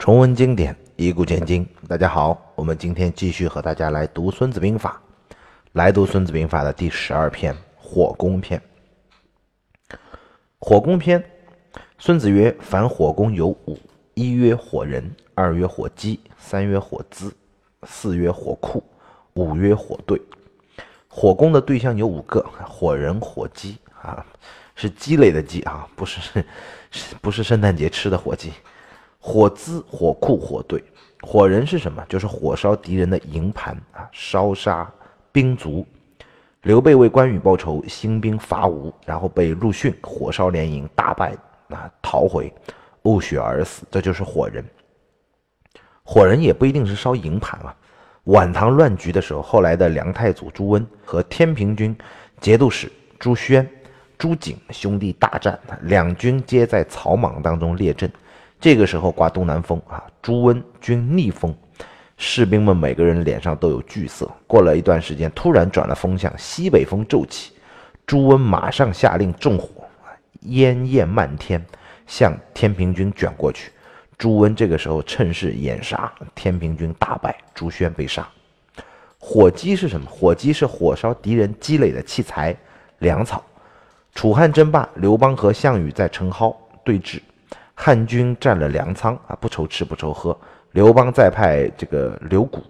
重温经典，以古鉴今。大家好，我们今天继续和大家来读《孙子兵法》，来读《孙子兵法》的第十二篇《火攻篇》。火攻篇，孙子曰：“凡火攻有五：一曰火人，二曰火鸡，三曰火资，四曰火库，五曰火队。火攻的对象有五个：火人、火鸡啊，是鸡类的鸡啊，不是是不是圣诞节吃的火鸡。”火资、火库、火队，火人是什么？就是火烧敌人的营盘啊，烧杀兵卒。刘备为关羽报仇，兴兵伐吴，然后被陆逊火烧连营，大败啊，逃回，呕血而死。这就是火人。火人也不一定是烧营盘啊。晚唐乱局的时候，后来的梁太祖朱温和天平军节度使朱轩、朱景兄弟大战，两军皆在草莽当中列阵。这个时候刮东南风啊，朱温军逆风，士兵们每个人脸上都有惧色。过了一段时间，突然转了风向，西北风骤起，朱温马上下令纵火，烟焰漫天，向天平军卷过去。朱温这个时候趁势掩杀，天平军大败，朱轩被杀。火鸡是什么？火鸡是火烧敌人积累的器材、粮草。楚汉争霸，刘邦和项羽在陈蒿对峙。汉军占了粮仓啊，不愁吃不愁喝。刘邦再派这个刘贾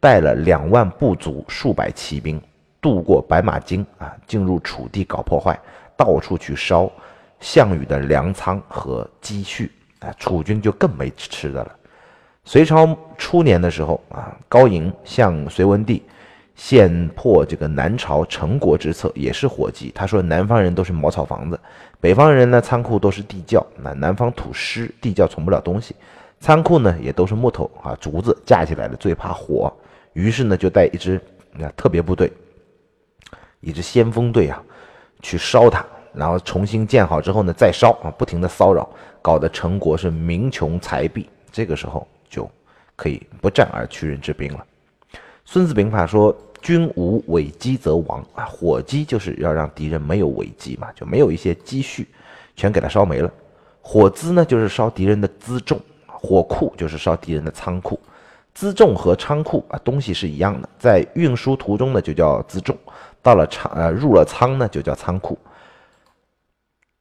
带了两万部卒、数百骑兵渡过白马津啊，进入楚地搞破坏，到处去烧项羽的粮仓和积蓄啊，楚军就更没吃的了。隋朝初年的时候啊，高莹向隋文帝。献破这个南朝陈国之策，也是火鸡。他说，南方人都是茅草房子，北方人呢仓库都是地窖。那南方土湿，地窖存不了东西，仓库呢也都是木头啊竹子架起来的，最怕火。于是呢就带一支那特别部队，一支先锋队啊，去烧它，然后重新建好之后呢再烧啊，不停的骚扰，搞得陈国是民穷财弊。这个时候就可以不战而屈人之兵了。孙子兵法说。军无尾积则亡啊！火击就是要让敌人没有尾积嘛，就没有一些积蓄，全给他烧没了。火资呢，就是烧敌人的辎重；火库就是烧敌人的仓库。辎重和仓库啊，东西是一样的，在运输途中呢就叫辎重，到了仓呃入了仓呢就叫仓库。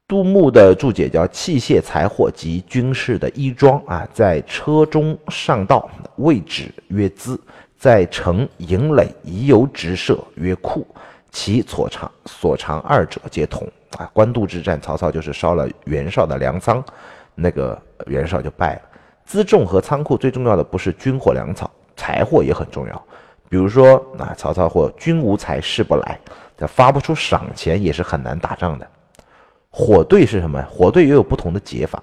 杜牧的注解叫器械财货及军事的衣装啊，在车中上道位置曰资。在城营垒已有直射曰库，其所长所长二者皆同啊。官渡之战，曹操就是烧了袁绍的粮仓，那个袁绍就败了。辎重和仓库最重要的不是军火粮草，财货也很重要。比如说啊，曹操或军无财事不来，他发不出赏钱也是很难打仗的。火队是什么？火队也有不同的解法。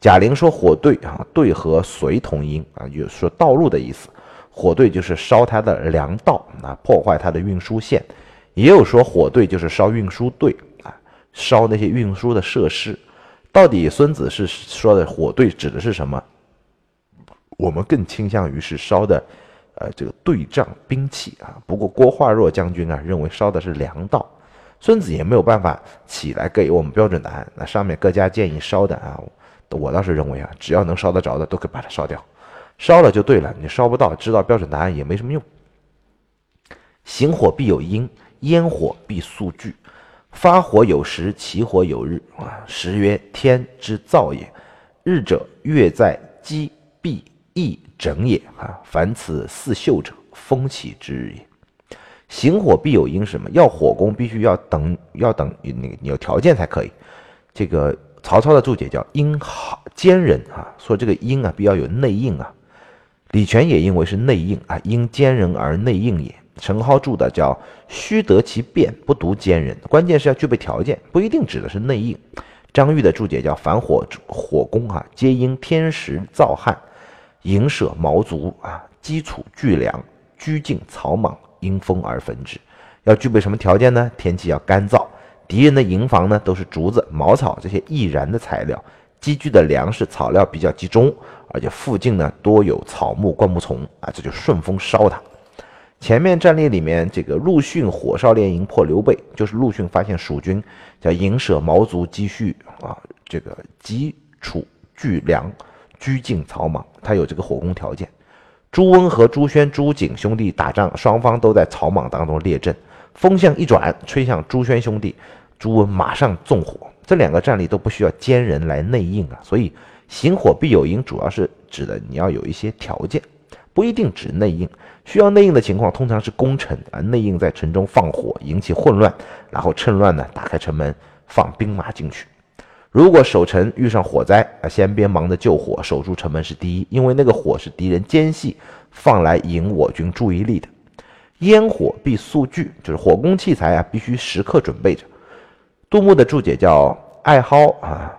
贾玲说火队啊，队和随同音啊，就是说道路的意思。火队就是烧他的粮道，啊，破坏他的运输线；也有说火队就是烧运输队，啊，烧那些运输的设施。到底孙子是说的火队指的是什么？我们更倾向于是烧的，呃，这个对仗兵器啊。不过郭化若将军啊认为烧的是粮道，孙子也没有办法起来给我们标准答案。那上面各家建议烧的啊，我倒是认为啊，只要能烧得着的，都可以把它烧掉。烧了就对了，你烧不到，知道标准答案也没什么用。行火必有因，烟火必速聚。发火有时，起火有日啊。时曰天之造也，日者月在积必易整也啊。凡此四秀者，风起之日也。行火必有因，什么？要火攻，必须要等，要等那个有条件才可以。这个曹操的注解叫因好奸人啊，说这个因啊，必要有内应啊。李全也认为是内应啊，因奸人而内应也。陈蒿注的叫须得其变，不独奸人，关键是要具备条件，不一定指的是内应。张玉的注解叫反火火攻啊，皆因天时造旱，营舍毛足啊，基础巨粮，居境草莽，因风而焚之。要具备什么条件呢？天气要干燥，敌人的营房呢都是竹子、茅草这些易燃的材料。积聚的粮食草料比较集中，而且附近呢多有草木灌木丛啊，这就顺风烧它。前面战例里面，这个陆逊火烧连营破刘备，就是陆逊发现蜀军叫营舍毛卒积蓄啊，这个基础聚粮，居境草莽，他有这个火攻条件。朱温和朱宣、朱景兄弟打仗，双方都在草莽当中列阵，风向一转，吹向朱宣兄弟，朱温马上纵火。这两个战例都不需要奸人来内应啊，所以行火必有因，主要是指的你要有一些条件，不一定指内应。需要内应的情况，通常是攻城啊，内应在城中放火，引起混乱，然后趁乱呢打开城门，放兵马进去。如果守城遇上火灾啊，先别忙着救火，守住城门是第一，因为那个火是敌人奸细放来引我军注意力的。烟火必速具，就是火攻器材啊，必须时刻准备着。杜牧的注解叫艾蒿啊，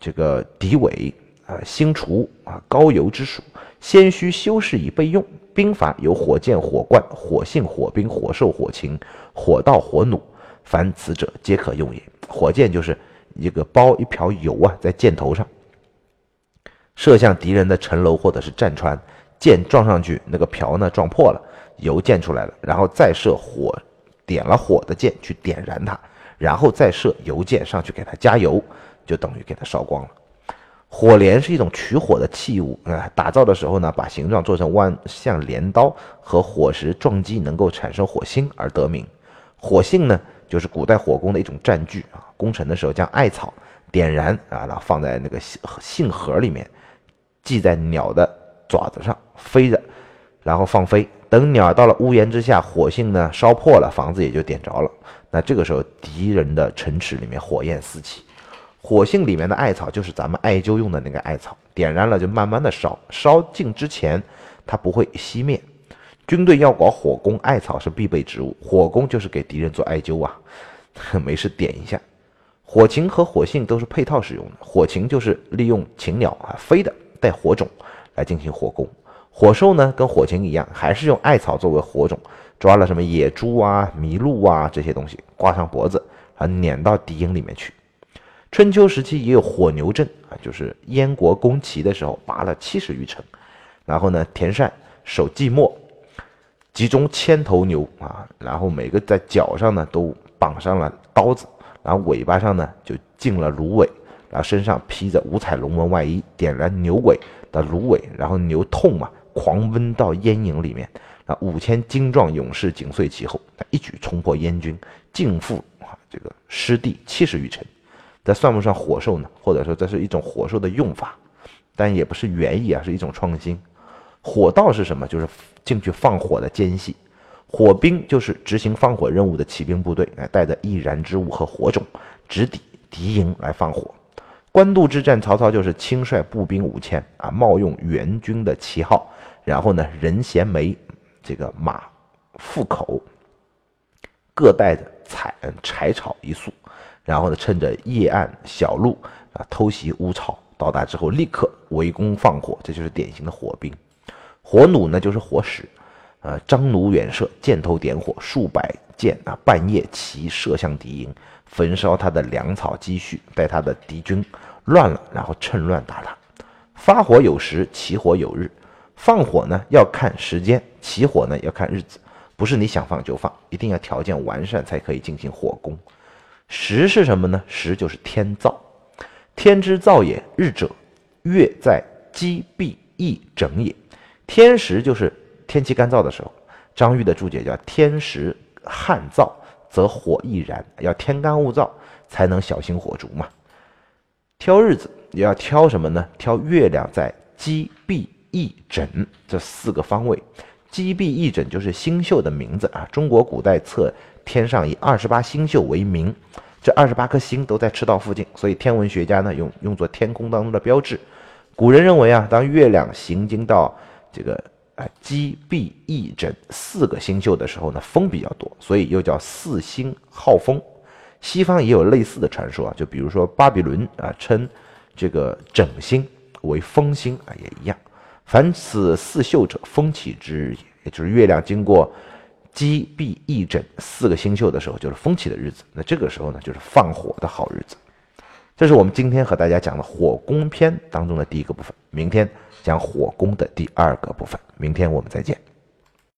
这个敌伪啊，新除啊，高邮之属，先需修饰以备用。兵法有火箭、火罐、火性、火兵、火兽、火禽、火道、火弩，凡此者皆可用也。火箭就是。一个包一瓢油啊，在箭头上射向敌人的城楼或者是战船，箭撞上去，那个瓢呢撞破了，油溅出来了，然后再射火，点了火的箭去点燃它，然后再射油箭上去给它加油，就等于给它烧光了。火镰是一种取火的器物啊，打造的时候呢，把形状做成弯，像镰刀，和火石撞击能够产生火星而得名。火性呢？就是古代火攻的一种战具啊，攻城的时候将艾草点燃啊，然后放在那个信信盒里面，系在鸟的爪子上飞着，然后放飞。等鸟到了屋檐之下，火性呢烧破了，房子也就点着了。那这个时候敌人的城池里面火焰四起，火性里面的艾草就是咱们艾灸用的那个艾草，点燃了就慢慢的烧，烧尽之前它不会熄灭。军队要搞火攻，艾草是必备植物。火攻就是给敌人做艾灸啊，没事点一下。火禽和火性都是配套使用的。火禽就是利用禽鸟啊飞的带火种来进行火攻。火兽呢跟火禽一样，还是用艾草作为火种，抓了什么野猪啊、麋鹿啊这些东西，挂上脖子啊撵到敌营里面去。春秋时期也有火牛阵啊，就是燕国攻齐的时候拔了七十余城，然后呢田善守寂寞。集中千头牛啊，然后每个在脚上呢都绑上了刀子，然后尾巴上呢就进了芦苇，然后身上披着五彩龙纹外衣，点燃牛尾的芦苇，然后牛痛嘛，狂奔到燕营里面，啊，五千精壮勇士紧随其后，他一举冲破燕军，尽覆啊这个失地七十余城。这算不算火兽呢，或者说这是一种火兽的用法，但也不是原意啊，是一种创新。火道是什么？就是进去放火的奸细。火兵就是执行放火任务的骑兵部队，来带着易燃之物和火种，直抵敌营来放火。官渡之战，曹操就是亲率步兵五千啊，冒用援军的旗号，然后呢，人衔枚，这个马腹口，各带着柴柴草一束，然后呢，趁着夜暗小路啊，偷袭乌巢。到达之后，立刻围攻放火，这就是典型的火兵。火弩呢，就是火矢，呃，张弩远射，箭头点火，数百箭啊，半夜齐射向敌营，焚烧他的粮草积蓄，待他的敌军乱了，然后趁乱打他。发火有时，起火有日。放火呢要看时间，起火呢要看日子，不是你想放就放，一定要条件完善才可以进行火攻。时是什么呢？时就是天造，天之造也。日者，月在积闭亦整也。天时就是天气干燥的时候，张玉的注解叫“天时旱燥，则火易燃”，要天干物燥才能小心火烛嘛。挑日子也要挑什么呢？挑月亮在鸡闭翼轸这四个方位。鸡闭翼轸就是星宿的名字啊。中国古代测天上以二十八星宿为名，这二十八颗星都在赤道附近，所以天文学家呢用用作天空当中的标志。古人认为啊，当月亮行经到这个啊，积闭翼轸四个星宿的时候呢，风比较多，所以又叫四星号风。西方也有类似的传说啊，就比如说巴比伦啊，称这个整星为风星啊，也一样。凡此四宿者，风起之日也，也就是月亮经过积闭翼轸四个星宿的时候，就是风起的日子。那这个时候呢，就是放火的好日子。这是我们今天和大家讲的火攻篇当中的第一个部分。明天讲火攻的第二个部分。明天我们再见。